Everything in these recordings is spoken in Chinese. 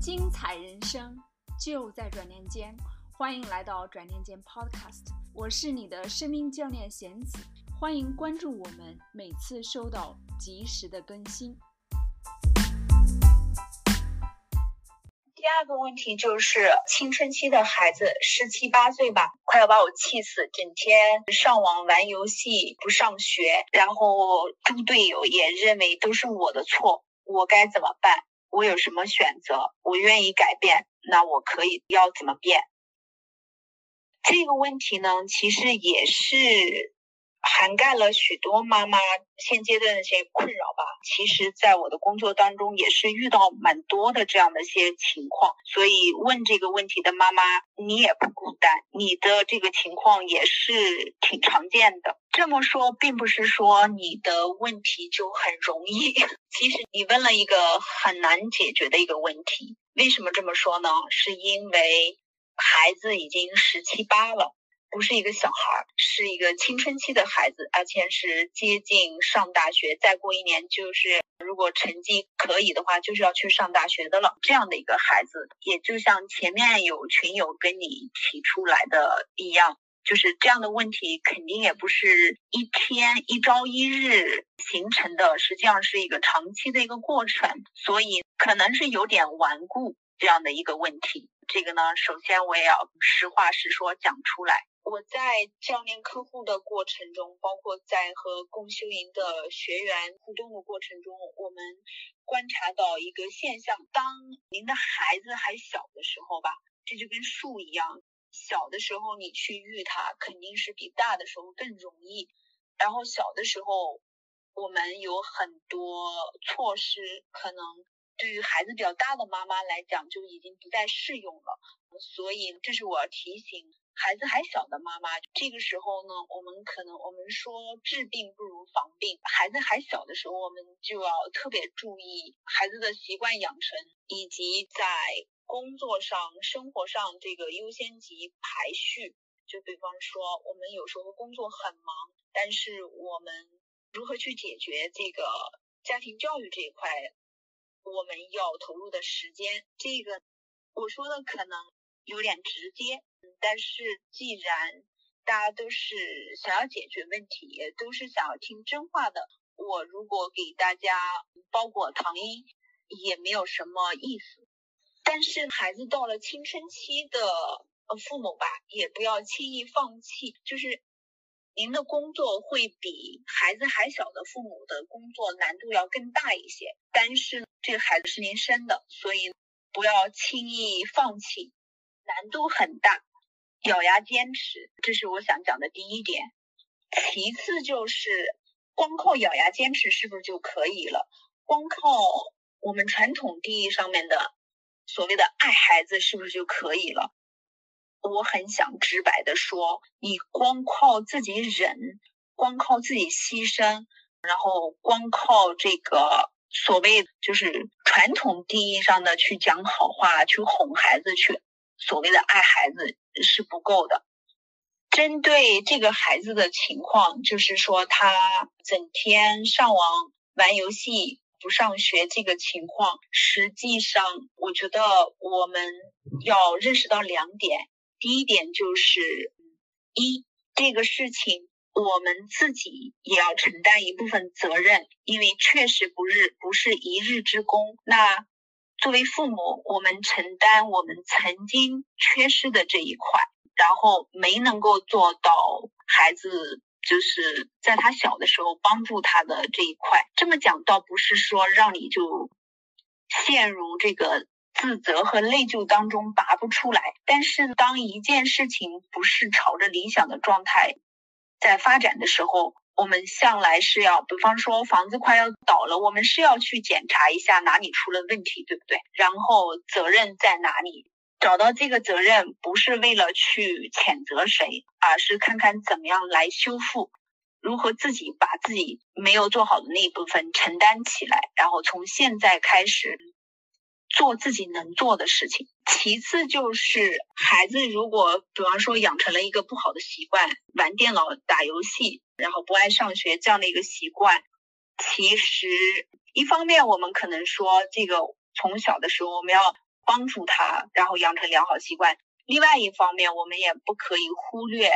精彩人生就在转念间，欢迎来到转念间 Podcast，我是你的生命教练贤子，欢迎关注我们，每次收到及时的更新。第二个问题就是青春期的孩子，十七八岁吧，快要把我气死，整天上网玩游戏，不上学，然后猪队友也认为都是我的错，我该怎么办？我有什么选择？我愿意改变，那我可以要怎么变？这个问题呢，其实也是。涵盖了许多妈妈现阶段的一些困扰吧。其实，在我的工作当中，也是遇到蛮多的这样的一些情况。所以，问这个问题的妈妈，你也不孤单，你的这个情况也是挺常见的。这么说，并不是说你的问题就很容易。其实，你问了一个很难解决的一个问题。为什么这么说呢？是因为孩子已经十七八了。不是一个小孩，是一个青春期的孩子，而且是接近上大学，再过一年就是如果成绩可以的话，就是要去上大学的了。这样的一个孩子，也就像前面有群友跟你提出来的一样，就是这样的问题肯定也不是一天一朝一日形成的，实际上是一个长期的一个过程，所以可能是有点顽固这样的一个问题。这个呢，首先我也要实话实说讲出来。我在教练客户的过程中，包括在和共修营的学员互动的过程中，我们观察到一个现象：当您的孩子还小的时候吧，这就跟树一样，小的时候你去育它，肯定是比大的时候更容易。然后小的时候，我们有很多措施，可能对于孩子比较大的妈妈来讲，就已经不再适用了。所以，这是我要提醒。孩子还小的妈妈，这个时候呢，我们可能我们说治病不如防病。孩子还小的时候，我们就要特别注意孩子的习惯养成，以及在工作上、生活上这个优先级排序。就比方说，我们有时候工作很忙，但是我们如何去解决这个家庭教育这一块，我们要投入的时间，这个我说的可能有点直接。但是，既然大家都是想要解决问题，都是想要听真话的，我如果给大家包裹糖衣，也没有什么意思。但是，孩子到了青春期的呃父母吧，也不要轻易放弃。就是您的工作会比孩子还小的父母的工作难度要更大一些，但是这个孩子是您生的，所以不要轻易放弃，难度很大。咬牙坚持，这是我想讲的第一点。其次就是，光靠咬牙坚持是不是就可以了？光靠我们传统定义上面的所谓的爱孩子是不是就可以了？我很想直白的说，你光靠自己忍，光靠自己牺牲，然后光靠这个所谓就是传统定义上的去讲好话、去哄孩子、去所谓的爱孩子。是不够的。针对这个孩子的情况，就是说他整天上网玩游戏不上学这个情况，实际上我觉得我们要认识到两点。第一点就是，一这个事情我们自己也要承担一部分责任，因为确实不是不是一日之功。那作为父母，我们承担我们曾经缺失的这一块，然后没能够做到孩子就是在他小的时候帮助他的这一块。这么讲倒不是说让你就陷入这个自责和内疚当中拔不出来，但是当一件事情不是朝着理想的状态在发展的时候。我们向来是要，比方说房子快要倒了，我们是要去检查一下哪里出了问题，对不对？然后责任在哪里？找到这个责任，不是为了去谴责谁，而是看看怎么样来修复，如何自己把自己没有做好的那一部分承担起来，然后从现在开始。做自己能做的事情。其次就是孩子，如果比方说养成了一个不好的习惯，玩电脑、打游戏，然后不爱上学这样的一个习惯，其实一方面我们可能说这个从小的时候我们要帮助他，然后养成良好习惯。另外一方面，我们也不可以忽略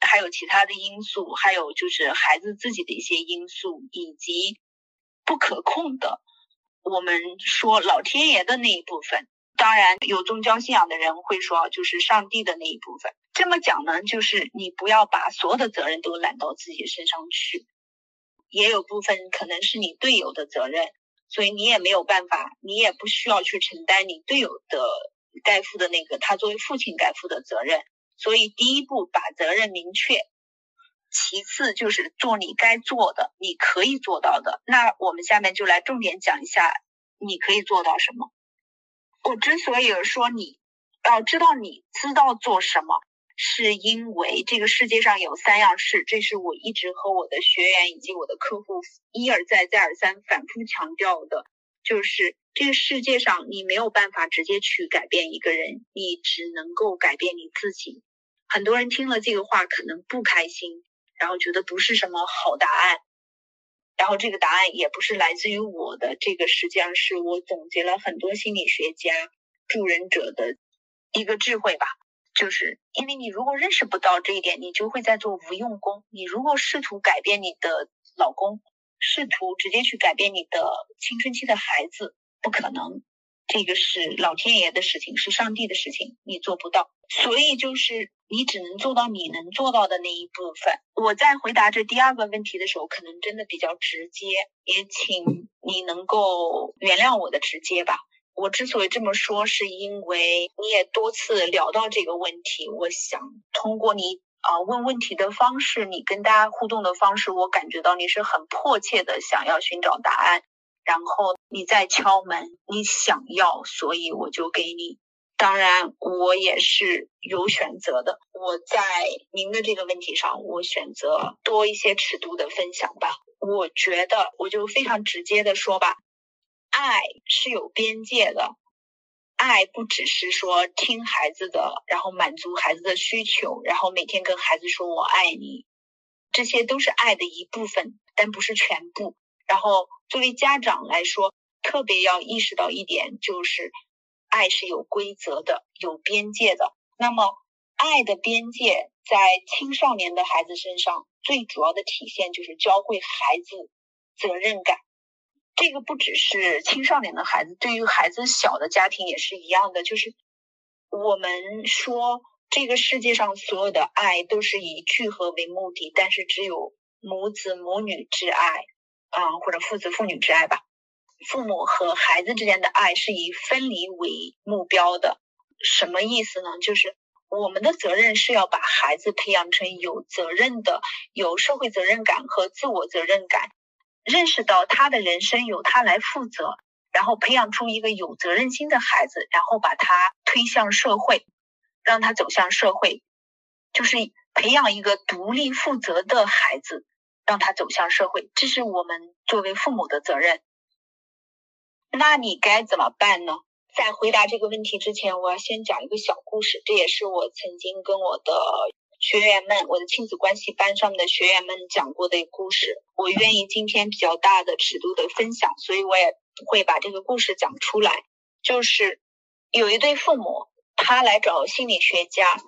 还有其他的因素，还有就是孩子自己的一些因素，以及不可控的。我们说老天爷的那一部分，当然有宗教信仰的人会说，就是上帝的那一部分。这么讲呢，就是你不要把所有的责任都揽到自己身上去，也有部分可能是你队友的责任，所以你也没有办法，你也不需要去承担你队友的该负的那个他作为父亲该负的责任。所以第一步把责任明确，其次就是做你该做的，你可以做到的。那我们下面就来重点讲一下你可以做到什么。我之所以说你要知道你知道做什么。是因为这个世界上有三样事，这是我一直和我的学员以及我的客户一而再、再而三、反复强调的，就是这个世界上你没有办法直接去改变一个人，你只能够改变你自己。很多人听了这个话可能不开心，然后觉得不是什么好答案，然后这个答案也不是来自于我的，这个实际上是我总结了很多心理学家、助人者的一个智慧吧。就是因为你如果认识不到这一点，你就会在做无用功。你如果试图改变你的老公，试图直接去改变你的青春期的孩子，不可能。这个是老天爷的事情，是上帝的事情，你做不到。所以就是你只能做到你能做到的那一部分。我在回答这第二个问题的时候，可能真的比较直接，也请你能够原谅我的直接吧。我之所以这么说，是因为你也多次聊到这个问题。我想通过你啊问问题的方式，你跟大家互动的方式，我感觉到你是很迫切的想要寻找答案，然后你在敲门，你想要，所以我就给你。当然，我也是有选择的。我在您的这个问题上，我选择多一些尺度的分享吧。我觉得，我就非常直接的说吧。爱是有边界的，爱不只是说听孩子的，然后满足孩子的需求，然后每天跟孩子说我爱你，这些都是爱的一部分，但不是全部。然后作为家长来说，特别要意识到一点，就是爱是有规则的，有边界的。那么，爱的边界在青少年的孩子身上，最主要的体现就是教会孩子责任感。这个不只是青少年的孩子，对于孩子小的家庭也是一样的。就是我们说，这个世界上所有的爱都是以聚合为目的，但是只有母子母女之爱，啊，或者父子父女之爱吧。父母和孩子之间的爱是以分离为目标的。什么意思呢？就是我们的责任是要把孩子培养成有责任的、有社会责任感和自我责任感。认识到他的人生由他来负责，然后培养出一个有责任心的孩子，然后把他推向社会，让他走向社会，就是培养一个独立负责的孩子，让他走向社会。这是我们作为父母的责任。那你该怎么办呢？在回答这个问题之前，我要先讲一个小故事，这也是我曾经跟我的。学员们，我的亲子关系班上的学员们讲过的故事，我愿意今天比较大的尺度的分享，所以我也会把这个故事讲出来。就是有一对父母，他来找心理学家，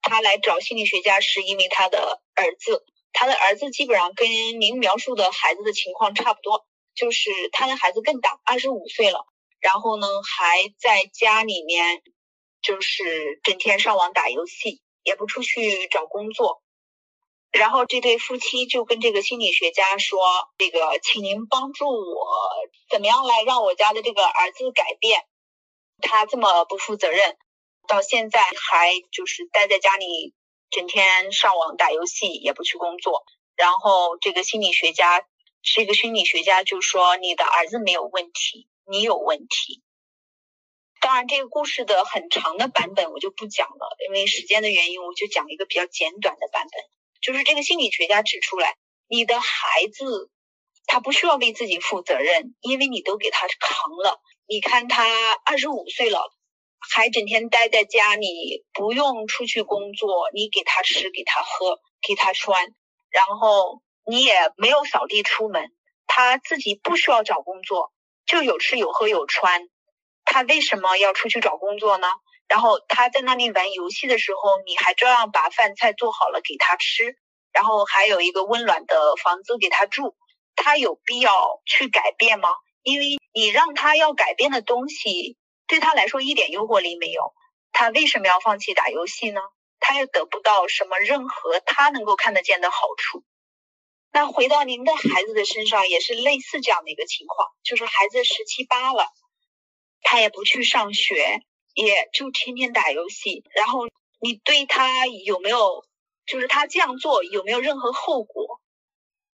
他来找心理学家是因为他的儿子，他的儿子基本上跟您描述的孩子的情况差不多，就是他的孩子更大，二十五岁了，然后呢还在家里面，就是整天上网打游戏。也不出去找工作，然后这对夫妻就跟这个心理学家说：“这个，请您帮助我，怎么样来让我家的这个儿子改变？他这么不负责任，到现在还就是待在家里，整天上网打游戏，也不去工作。然后这个心理学家是一个心理学家，就说你的儿子没有问题，你有问题。”当然，这个故事的很长的版本我就不讲了，因为时间的原因，我就讲一个比较简短的版本。就是这个心理学家指出来，你的孩子他不需要为自己负责任，因为你都给他扛了。你看他二十五岁了，还整天待在家里，不用出去工作，你给他吃，给他喝，给他穿，然后你也没有扫地出门，他自己不需要找工作，就有吃有喝有穿。他为什么要出去找工作呢？然后他在那里玩游戏的时候，你还照样把饭菜做好了给他吃，然后还有一个温暖的房子给他住，他有必要去改变吗？因为你让他要改变的东西，对他来说一点诱惑力没有，他为什么要放弃打游戏呢？他又得不到什么任何他能够看得见的好处。那回到您的孩子的身上，也是类似这样的一个情况，就是孩子十七八了。他也不去上学，也就天天打游戏。然后你对他有没有，就是他这样做有没有任何后果？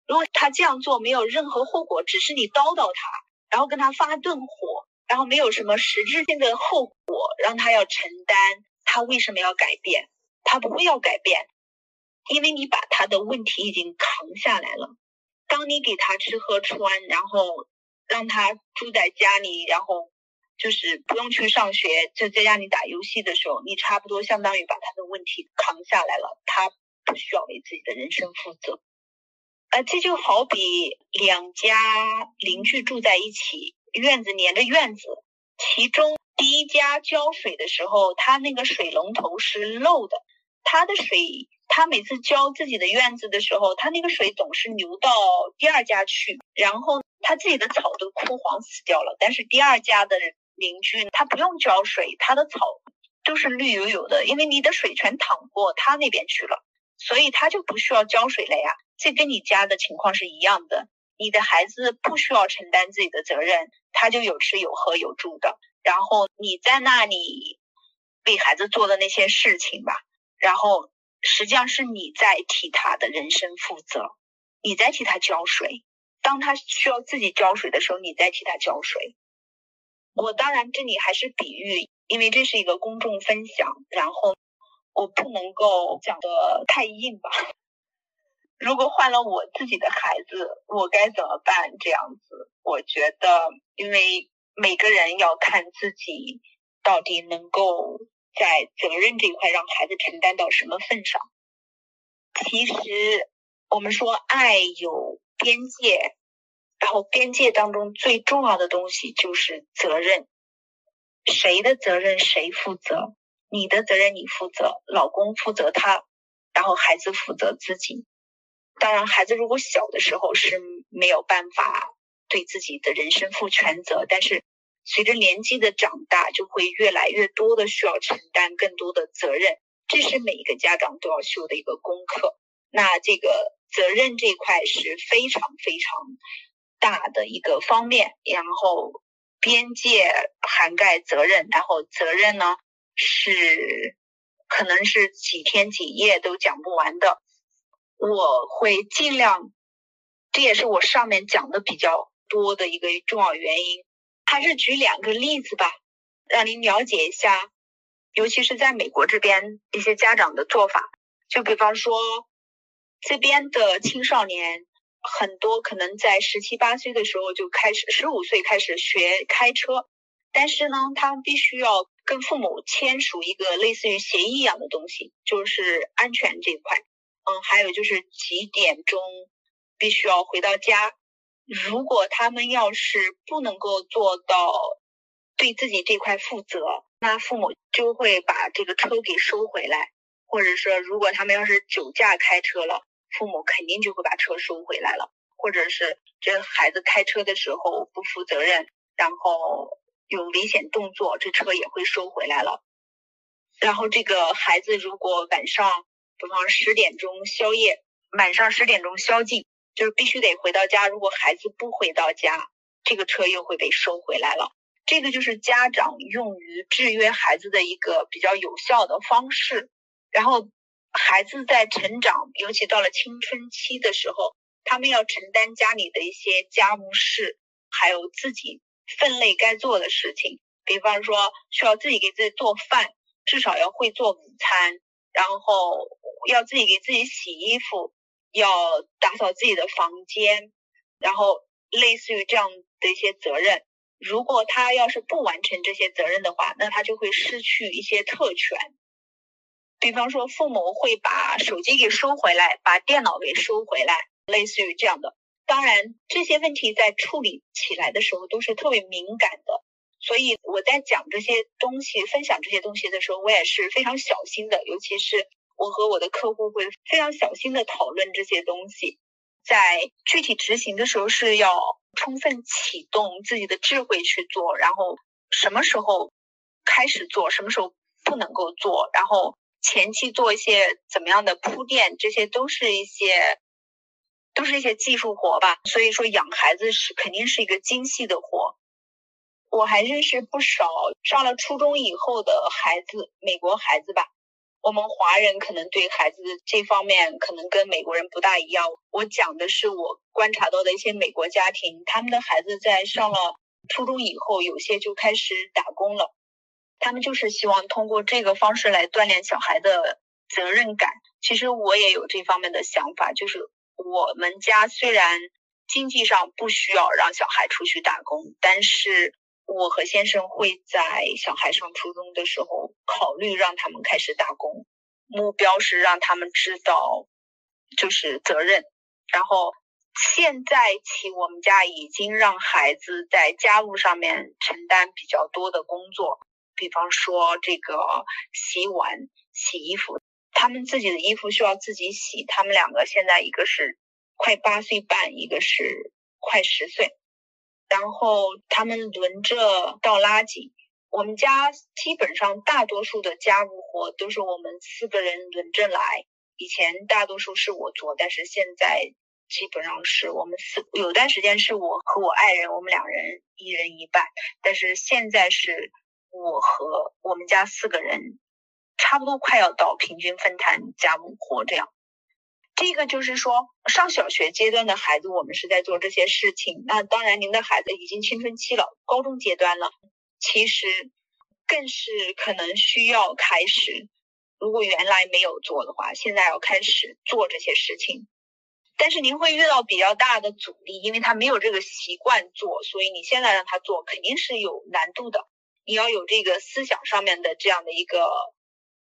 如果他这样做没有任何后果，只是你叨叨他，然后跟他发顿火，然后没有什么实质性的后果让他要承担，他为什么要改变？他不会要改变，因为你把他的问题已经扛下来了。当你给他吃喝穿，然后让他住在家里，然后。就是不用去上学，就在家里打游戏的时候，你差不多相当于把他的问题扛下来了，他不需要为自己的人生负责。呃，这就好比两家邻居住在一起，院子连着院子，其中第一家浇水的时候，他那个水龙头是漏的，他的水，他每次浇自己的院子的时候，他那个水总是流到第二家去，然后他自己的草都枯黄死掉了，但是第二家的人。邻居他不用浇水，他的草都是绿油油的，因为你的水全淌过他那边去了，所以他就不需要浇水了呀。这跟你家的情况是一样的，你的孩子不需要承担自己的责任，他就有吃有喝有住的。然后你在那里为孩子做的那些事情吧，然后实际上是你在替他的人生负责，你在替他浇水。当他需要自己浇水的时候，你在替他浇水。我当然这里还是比喻，因为这是一个公众分享，然后我不能够讲的太硬吧。如果换了我自己的孩子，我该怎么办？这样子，我觉得，因为每个人要看自己到底能够在责任这一块让孩子承担到什么份上。其实我们说爱有边界。然后边界当中最重要的东西就是责任，谁的责任谁负责？你的责任你负责，老公负责他，然后孩子负责自己。当然，孩子如果小的时候是没有办法对自己的人生负全责，但是随着年纪的长大，就会越来越多的需要承担更多的责任。这是每一个家长都要修的一个功课。那这个责任这块是非常非常。大的一个方面，然后边界涵盖责任，然后责任呢是可能是几天几夜都讲不完的。我会尽量，这也是我上面讲的比较多的一个重要原因。还是举两个例子吧，让您了解一下，尤其是在美国这边一些家长的做法。就比方说，这边的青少年。很多可能在十七八岁的时候就开始，十五岁开始学开车，但是呢，他们必须要跟父母签署一个类似于协议一样的东西，就是安全这一块。嗯，还有就是几点钟必须要回到家。如果他们要是不能够做到对自己这块负责，那父母就会把这个车给收回来，或者说，如果他们要是酒驾开车了。父母肯定就会把车收回来了，或者是这孩子开车的时候不负责任，然后有危险动作，这车也会收回来了。然后这个孩子如果晚上，比方十点钟宵夜，晚上十点钟宵禁，就是必须得回到家。如果孩子不回到家，这个车又会被收回来了。这个就是家长用于制约孩子的一个比较有效的方式。然后。孩子在成长，尤其到了青春期的时候，他们要承担家里的一些家务事，还有自己分类该做的事情。比方说，需要自己给自己做饭，至少要会做午餐，然后要自己给自己洗衣服，要打扫自己的房间，然后类似于这样的一些责任。如果他要是不完成这些责任的话，那他就会失去一些特权。比方说，父母会把手机给收回来，把电脑给收回来，类似于这样的。当然，这些问题在处理起来的时候都是特别敏感的，所以我在讲这些东西、分享这些东西的时候，我也是非常小心的，尤其是我和我的客户会非常小心的讨论这些东西，在具体执行的时候是要充分启动自己的智慧去做，然后什么时候开始做，什么时候不能够做，然后前期做一些怎么样的铺垫，这些都是一些都是一些技术活吧。所以说，养孩子是肯定是一个精细的活。我还认识不少上了初中以后的孩子，美国孩子吧。我们华人可能对孩子这方面可能跟美国人不大一样。我讲的是我观察到的一些美国家庭，他们的孩子在上了初中以后，有些就开始打工了。他们就是希望通过这个方式来锻炼小孩的责任感。其实我也有这方面的想法，就是我们家虽然经济上不需要让小孩出去打工，但是。我和先生会在小孩上初中的时候考虑让他们开始打工，目标是让他们知道就是责任。然后现在起，我们家已经让孩子在家务上面承担比较多的工作，比方说这个洗碗、洗衣服，他们自己的衣服需要自己洗。他们两个现在一个是快八岁半，一个是快十岁。然后他们轮着倒垃圾。我们家基本上大多数的家务活都是我们四个人轮着来。以前大多数是我做，但是现在基本上是我们四。有段时间是我和我爱人，我们两人一人一半。但是现在是我和我们家四个人，差不多快要到平均分摊家务活这样。这个就是说，上小学阶段的孩子，我们是在做这些事情。那当然，您的孩子已经青春期了，高中阶段了，其实更是可能需要开始。如果原来没有做的话，现在要开始做这些事情。但是您会遇到比较大的阻力，因为他没有这个习惯做，所以你现在让他做肯定是有难度的。你要有这个思想上面的这样的一个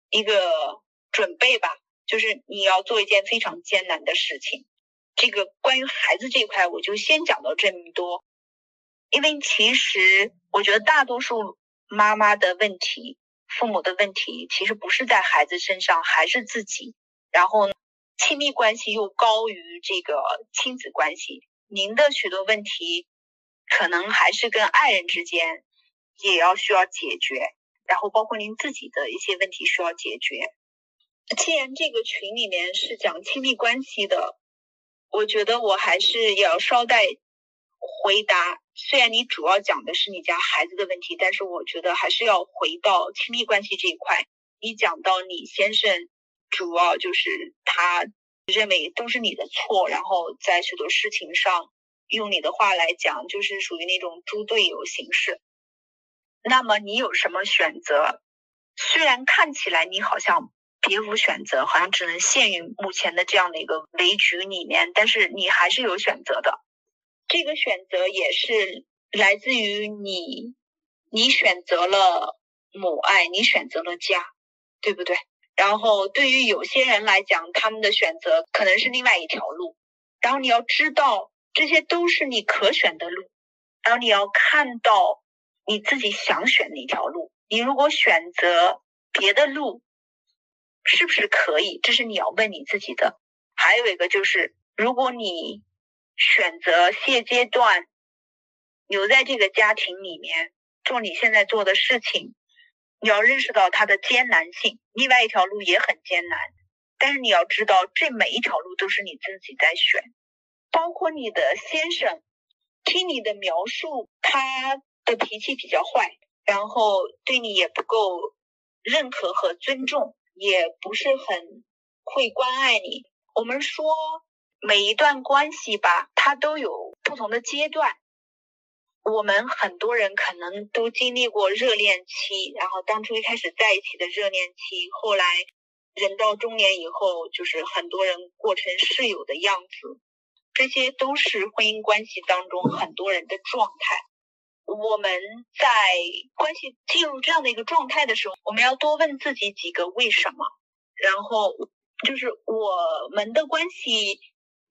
一个准备吧。就是你要做一件非常艰难的事情，这个关于孩子这一块，我就先讲到这么多。因为其实我觉得大多数妈妈的问题、父母的问题，其实不是在孩子身上，还是自己。然后亲密关系又高于这个亲子关系，您的许多问题可能还是跟爱人之间也要需要解决，然后包括您自己的一些问题需要解决。既然这个群里面是讲亲密关系的，我觉得我还是要捎带回答。虽然你主要讲的是你家孩子的问题，但是我觉得还是要回到亲密关系这一块。你讲到你先生，主要就是他认为都是你的错，然后在许多事情上，用你的话来讲，就是属于那种猪队友形式。那么你有什么选择？虽然看起来你好像。别无选择，好像只能陷于目前的这样的一个围局里面，但是你还是有选择的。这个选择也是来自于你，你选择了母爱，你选择了家，对不对？然后对于有些人来讲，他们的选择可能是另外一条路。然后你要知道，这些都是你可选的路。然后你要看到你自己想选哪条路。你如果选择别的路，是不是可以？这是你要问你自己的。还有一个就是，如果你选择现阶段留在这个家庭里面做你现在做的事情，你要认识到它的艰难性。另外一条路也很艰难，但是你要知道，这每一条路都是你自己在选。包括你的先生，听你的描述，他的脾气比较坏，然后对你也不够认可和尊重。也不是很会关爱你。我们说每一段关系吧，它都有不同的阶段。我们很多人可能都经历过热恋期，然后当初一开始在一起的热恋期，后来人到中年以后，就是很多人过成室友的样子，这些都是婚姻关系当中很多人的状态。我们在关系进入这样的一个状态的时候，我们要多问自己几个为什么，然后就是我们的关系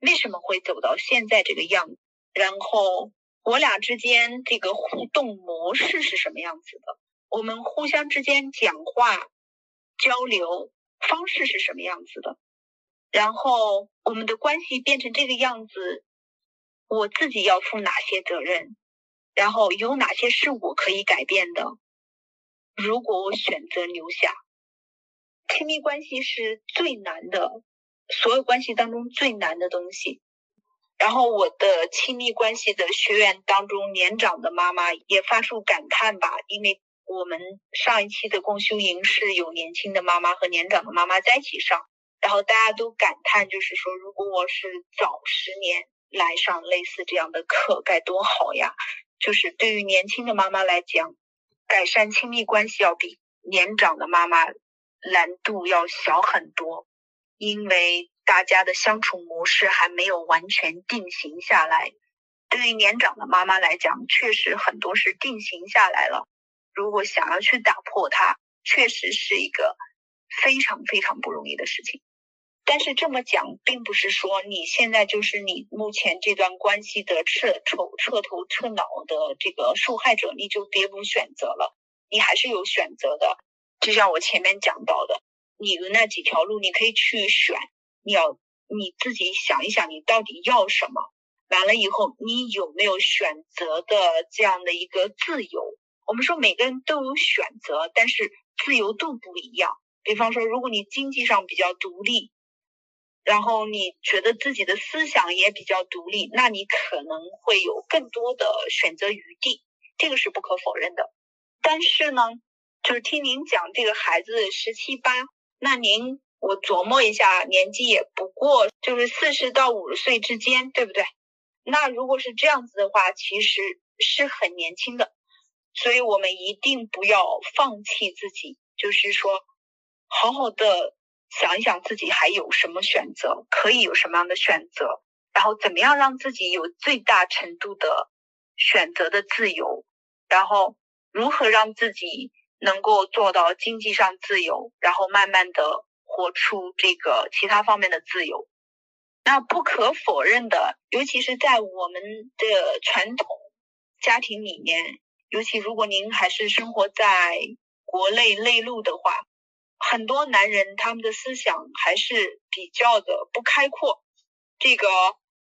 为什么会走到现在这个样子，然后我俩之间这个互动模式是什么样子的？我们互相之间讲话交流方式是什么样子的？然后我们的关系变成这个样子，我自己要负哪些责任？然后有哪些是我可以改变的？如果我选择留下，亲密关系是最难的，所有关系当中最难的东西。然后我的亲密关系的学员当中，年长的妈妈也发出感叹吧，因为我们上一期的共修营是有年轻的妈妈和年长的妈妈在一起上，然后大家都感叹，就是说，如果我是早十年来上类似这样的课，该多好呀！就是对于年轻的妈妈来讲。改善亲密关系要比年长的妈妈难度要小很多，因为大家的相处模式还没有完全定型下来。对于年长的妈妈来讲，确实很多是定型下来了。如果想要去打破它，确实是一个非常非常不容易的事情。但是这么讲，并不是说你现在就是你目前这段关系的彻头彻头彻脑的这个受害者，你就别无选择了。你还是有选择的，就像我前面讲到的，你的那几条路你可以去选。你要你自己想一想，你到底要什么？完了以后，你有没有选择的这样的一个自由？我们说每个人都有选择，但是自由度不一样。比方说，如果你经济上比较独立。然后你觉得自己的思想也比较独立，那你可能会有更多的选择余地，这个是不可否认的。但是呢，就是听您讲这个孩子十七八，那您我琢磨一下，年纪也不过就是四十到五十岁之间，对不对？那如果是这样子的话，其实是很年轻的，所以我们一定不要放弃自己，就是说，好好的。想一想自己还有什么选择，可以有什么样的选择，然后怎么样让自己有最大程度的选择的自由，然后如何让自己能够做到经济上自由，然后慢慢的活出这个其他方面的自由。那不可否认的，尤其是在我们的传统家庭里面，尤其如果您还是生活在国内内陆的话。很多男人他们的思想还是比较的不开阔，这个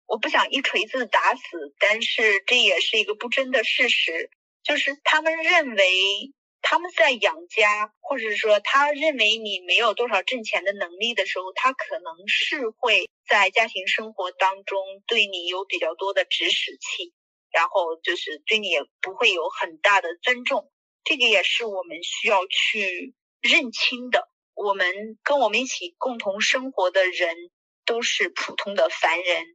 我不想一锤子打死，但是这也是一个不争的事实，就是他们认为他们在养家，或者说他认为你没有多少挣钱的能力的时候，他可能是会在家庭生活当中对你有比较多的指使器，然后就是对你也不会有很大的尊重，这个也是我们需要去。认清的，我们跟我们一起共同生活的人都是普通的凡人，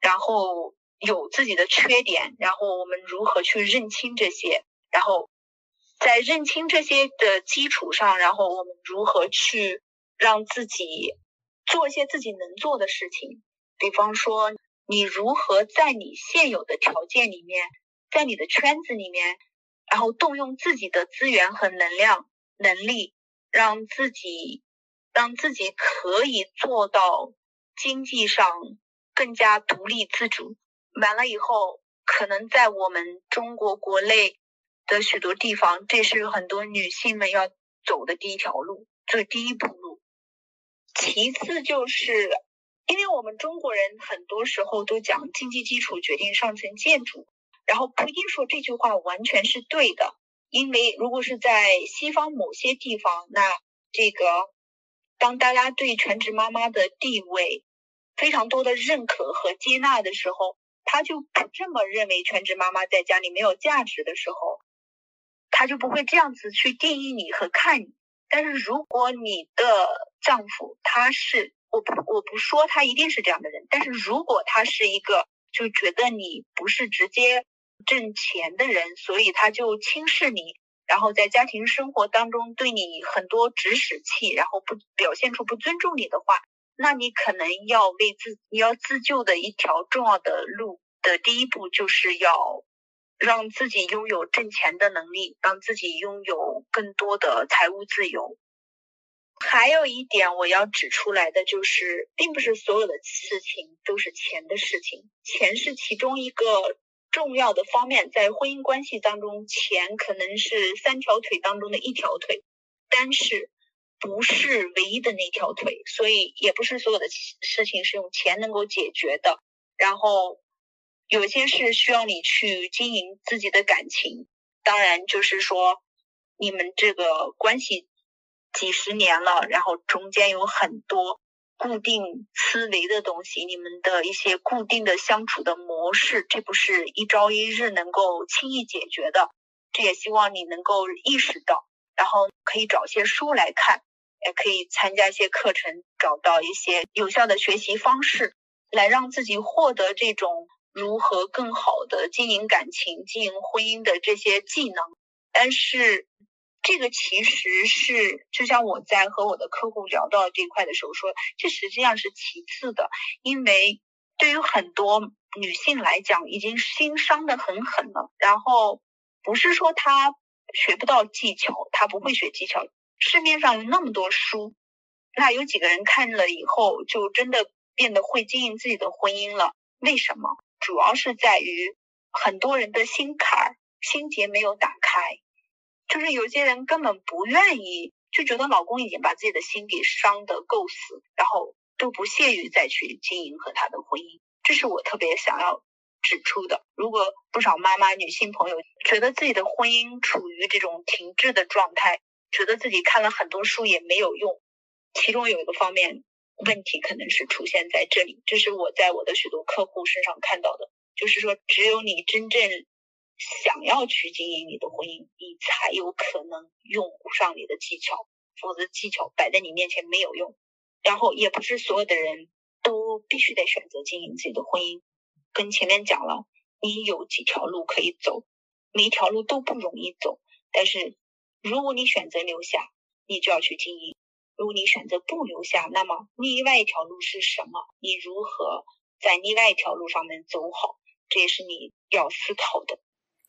然后有自己的缺点，然后我们如何去认清这些？然后在认清这些的基础上，然后我们如何去让自己做一些自己能做的事情？比方说，你如何在你现有的条件里面，在你的圈子里面，然后动用自己的资源和能量、能力。让自己让自己可以做到经济上更加独立自主。完了以后，可能在我们中国国内的许多地方，这是很多女性们要走的第一条路，这第一步路。其次就是，因为我们中国人很多时候都讲经济基础决定上层建筑，然后不一定说这句话完全是对的。因为如果是在西方某些地方，那这个当大家对全职妈妈的地位非常多的认可和接纳的时候，他就不这么认为全职妈妈在家里没有价值的时候，他就不会这样子去定义你和看你。但是如果你的丈夫他是我不我不说他一定是这样的人，但是如果他是一个就觉得你不是直接。挣钱的人，所以他就轻视你，然后在家庭生活当中对你很多指使气，然后不表现出不尊重你的话，那你可能要为自你要自救的一条重要的路的第一步，就是要让自己拥有挣钱的能力，让自己拥有更多的财务自由。还有一点我要指出来的就是，并不是所有的事情都是钱的事情，钱是其中一个。重要的方面，在婚姻关系当中，钱可能是三条腿当中的一条腿，但是不是唯一的那条腿，所以也不是所有的事情是用钱能够解决的。然后有些事需要你去经营自己的感情，当然就是说你们这个关系几十年了，然后中间有很多。固定思维的东西，你们的一些固定的相处的模式，这不是一朝一日能够轻易解决的。这也希望你能够意识到，然后可以找些书来看，也可以参加一些课程，找到一些有效的学习方式，来让自己获得这种如何更好的经营感情、经营婚姻的这些技能。但是。这个其实是，就像我在和我的客户聊到这一块的时候说，这实际上是其次的，因为对于很多女性来讲，已经心伤的很狠了。然后不是说她学不到技巧，她不会学技巧，市面上有那么多书，那有几个人看了以后就真的变得会经营自己的婚姻了？为什么？主要是在于很多人的心坎儿、心结没有打开。就是有些人根本不愿意，就觉得老公已经把自己的心给伤得够死，然后都不屑于再去经营和他的婚姻。这是我特别想要指出的。如果不少妈妈、女性朋友觉得自己的婚姻处于这种停滞的状态，觉得自己看了很多书也没有用，其中有一个方面问题可能是出现在这里。这是我在我的许多客户身上看到的，就是说只有你真正。想要去经营你的婚姻，你才有可能用上你的技巧，否则技巧摆在你面前没有用。然后也不是所有的人都必须得选择经营自己的婚姻。跟前面讲了，你有几条路可以走，每一条路都不容易走。但是如果你选择留下，你就要去经营；如果你选择不留下，那么另外一条路是什么？你如何在另外一条路上面走好？这也是你要思考的。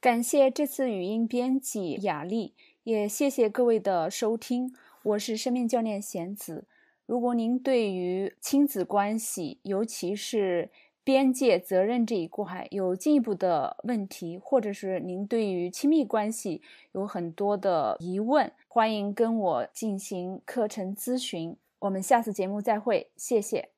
感谢这次语音编辑雅丽，也谢谢各位的收听。我是生命教练贤子。如果您对于亲子关系，尤其是边界责任这一块有进一步的问题，或者是您对于亲密关系有很多的疑问，欢迎跟我进行课程咨询。我们下次节目再会，谢谢。